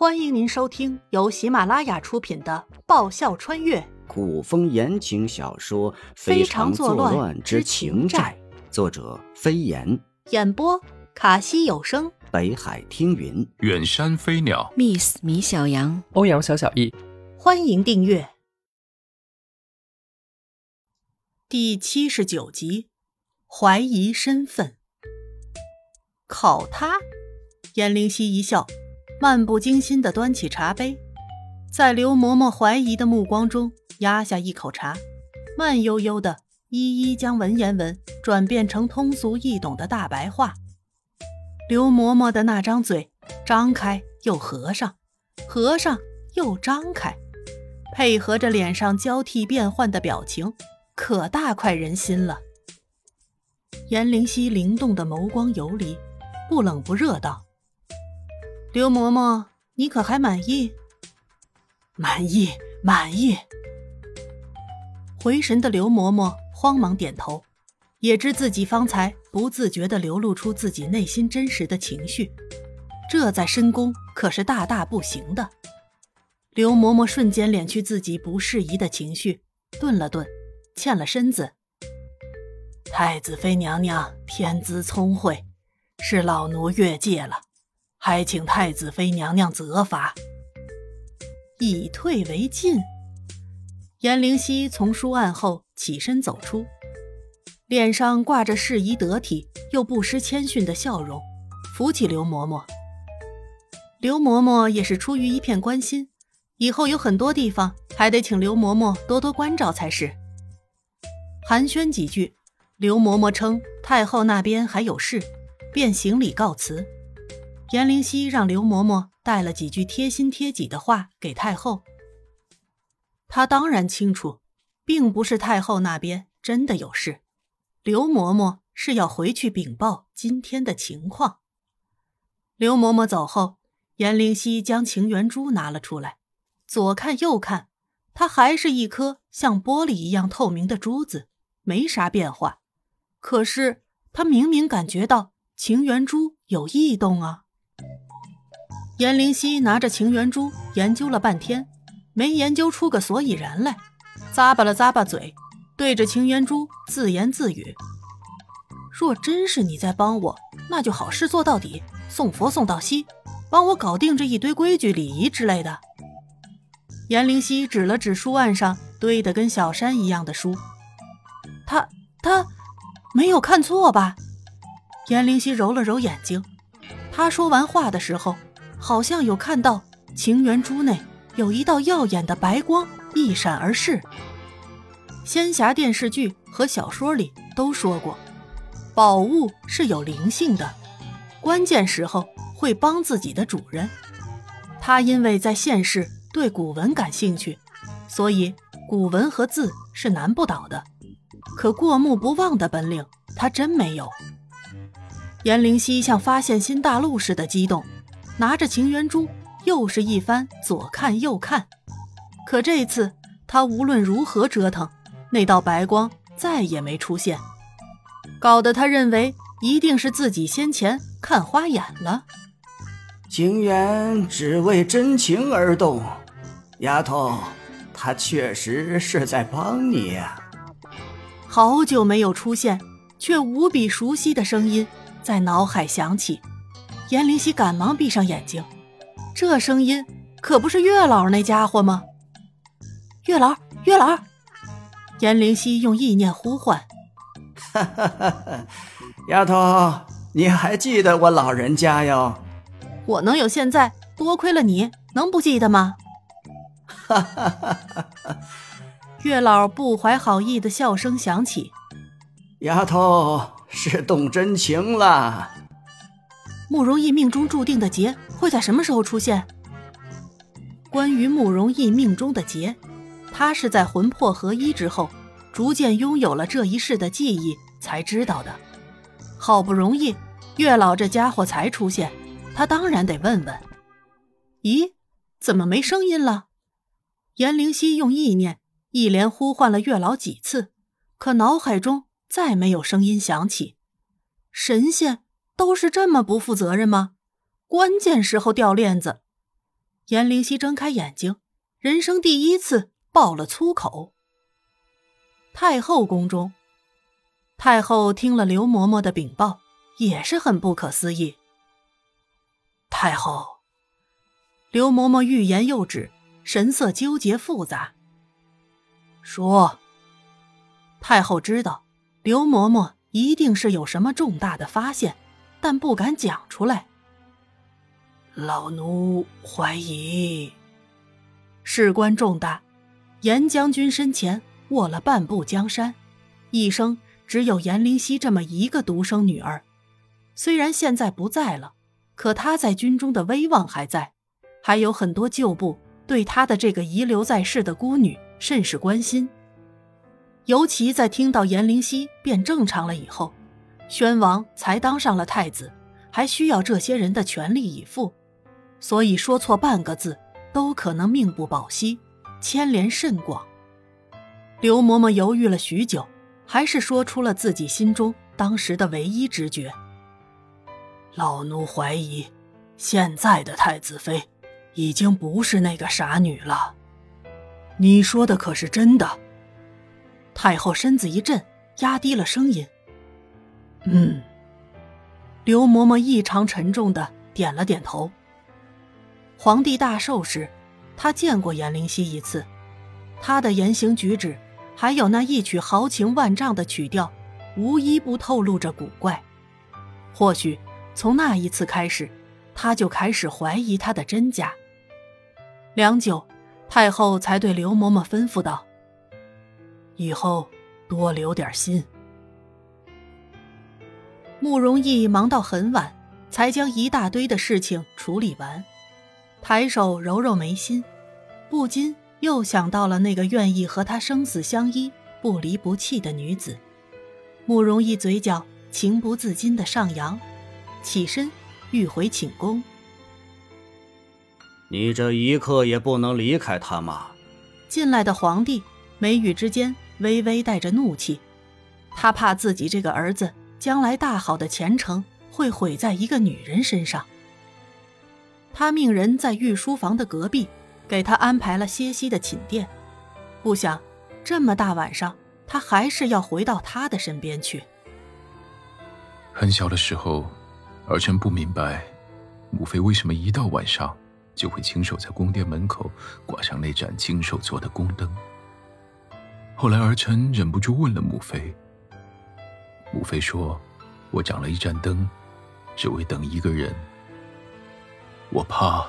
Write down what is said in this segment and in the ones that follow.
欢迎您收听由喜马拉雅出品的《爆笑穿越古风言情小说《非常作乱之情债》，作者飞檐，演播卡西有声，北海听云，远山飞鸟，Miss 米小羊，欧阳小小易。欢迎订阅第七十九集。怀疑身份，考他？颜灵犀一笑。漫不经心地端起茶杯，在刘嬷嬷怀疑的目光中压下一口茶，慢悠悠地一一将文言文转变成通俗易懂的大白话。刘嬷嬷的那张嘴张开又合上，合上又张开，配合着脸上交替变换的表情，可大快人心了。颜灵犀灵动的眸光游离，不冷不热道。刘嬷嬷，你可还满意？满意，满意。回神的刘嬷嬷慌忙点头，也知自己方才不自觉地流露出自己内心真实的情绪，这在深宫可是大大不行的。刘嬷嬷瞬间敛去自己不适宜的情绪，顿了顿，欠了身子。太子妃娘娘天资聪慧，是老奴越界了。还请太子妃娘娘责罚。以退为进。颜灵犀从书案后起身走出，脸上挂着适宜得体又不失谦逊的笑容，扶起刘嬷嬷。刘嬷嬷也是出于一片关心，以后有很多地方还得请刘嬷嬷多多关照才是。寒暄几句，刘嬷嬷称太后那边还有事，便行礼告辞。颜灵犀让刘嬷嬷带了几句贴心贴己的话给太后。她当然清楚，并不是太后那边真的有事，刘嬷嬷是要回去禀报今天的情况。刘嬷嬷走后，颜灵犀将情缘珠拿了出来，左看右看，它还是一颗像玻璃一样透明的珠子，没啥变化。可是他明明感觉到情缘珠有异动啊！颜灵犀拿着情缘珠研究了半天，没研究出个所以然来，咂巴了咂巴嘴，对着情缘珠自言自语：“若真是你在帮我，那就好事做到底，送佛送到西，帮我搞定这一堆规矩礼仪之类的。”颜灵犀指了指书案上堆得跟小山一样的书，他他没有看错吧？颜灵犀揉了揉眼睛，他说完话的时候。好像有看到情缘珠内有一道耀眼的白光一闪而逝。仙侠电视剧和小说里都说过，宝物是有灵性的，关键时候会帮自己的主人。他因为在现世对古文感兴趣，所以古文和字是难不倒的。可过目不忘的本领，他真没有。颜灵犀像发现新大陆似的激动。拿着情缘珠，又是一番左看右看，可这次他无论如何折腾，那道白光再也没出现，搞得他认为一定是自己先前看花眼了。情缘只为真情而动，丫头，他确实是在帮你呀。好久没有出现，却无比熟悉的声音在脑海响起。颜灵犀赶忙闭上眼睛，这声音可不是月老那家伙吗？月老，月老！严灵犀用意念呼唤：“哈哈哈哈丫头，你还记得我老人家哟？我能有现在，多亏了你，能不记得吗？”哈哈哈哈哈！月老不怀好意的笑声响起：“丫头是动真情了。”慕容逸命中注定的劫会在什么时候出现？关于慕容逸命中的劫，他是在魂魄合一之后，逐渐拥有了这一世的记忆才知道的。好不容易月老这家伙才出现，他当然得问问。咦，怎么没声音了？颜灵犀用意念一连呼唤了月老几次，可脑海中再没有声音响起。神仙。都是这么不负责任吗？关键时候掉链子。颜灵溪睁开眼睛，人生第一次爆了粗口。太后宫中，太后听了刘嬷嬷的禀报，也是很不可思议。太后，刘嬷嬷欲言又止，神色纠结复杂。说，太后知道刘嬷嬷一定是有什么重大的发现，但不敢讲出来。老奴怀疑，事关重大，严将军身前握了半步江山，一生只有严灵犀这么一个独生女儿。虽然现在不在了，可她在军中的威望还在，还有很多旧部对她的这个遗留在世的孤女甚是关心。尤其在听到严灵犀变正常了以后，宣王才当上了太子，还需要这些人的全力以赴。所以说错半个字，都可能命不保夕，牵连甚广。刘嬷嬷犹豫了许久，还是说出了自己心中当时的唯一直觉：老奴怀疑，现在的太子妃，已经不是那个傻女了。你说的可是真的？太后身子一震，压低了声音：“嗯。”刘嬷嬷异常沉重的点了点头。皇帝大寿时，他见过颜灵溪一次，他的言行举止，还有那一曲豪情万丈的曲调，无一不透露着古怪。或许从那一次开始，他就开始怀疑他的真假。良久，太后才对刘嬷嬷吩咐道：“以后多留点心。”慕容易忙到很晚，才将一大堆的事情处理完。抬手揉揉眉心，不禁又想到了那个愿意和他生死相依、不离不弃的女子。慕容易嘴角情不自禁的上扬，起身欲回寝宫。你这一刻也不能离开他吗？进来的皇帝眉宇之间微微带着怒气，他怕自己这个儿子将来大好的前程会毁在一个女人身上。他命人在御书房的隔壁，给他安排了歇息的寝殿。不想，这么大晚上，他还是要回到他的身边去。很小的时候，儿臣不明白，母妃为什么一到晚上就会亲手在宫殿门口挂上那盏亲手做的宫灯。后来，儿臣忍不住问了母妃。母妃说：“我长了一盏灯，只为等一个人。”我怕，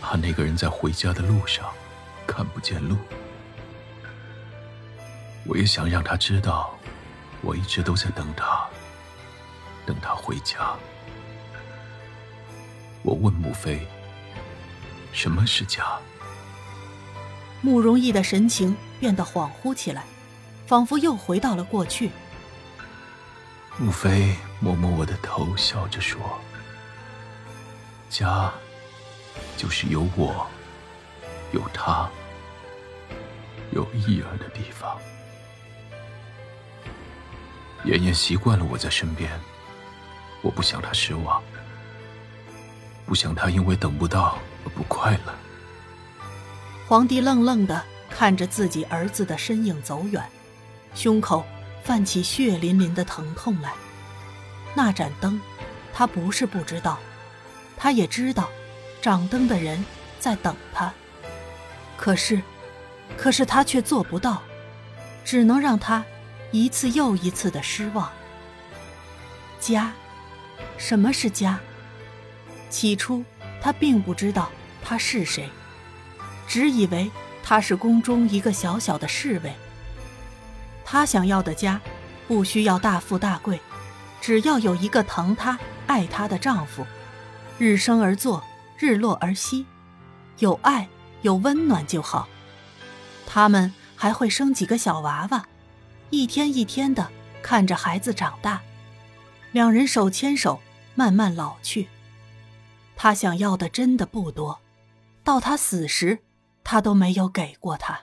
怕那个人在回家的路上看不见路。我也想让他知道，我一直都在等他，等他回家。我问母妃：“什么是家？”慕容逸的神情变得恍惚起来，仿佛又回到了过去。母妃摸摸我的头，笑着说。家，就是有我，有他，有义儿的地方。妍妍习惯了我在身边，我不想她失望，不想她因为等不到而不快乐。皇帝愣愣的看着自己儿子的身影走远，胸口泛起血淋淋的疼痛来。那盏灯，他不是不知道。他也知道，掌灯的人在等他。可是，可是他却做不到，只能让他一次又一次的失望。家，什么是家？起初，他并不知道他是谁，只以为他是宫中一个小小的侍卫。他想要的家，不需要大富大贵，只要有一个疼她、爱她的丈夫。日升而作，日落而息，有爱有温暖就好。他们还会生几个小娃娃，一天一天的看着孩子长大，两人手牵手慢慢老去。他想要的真的不多，到他死时，他都没有给过他。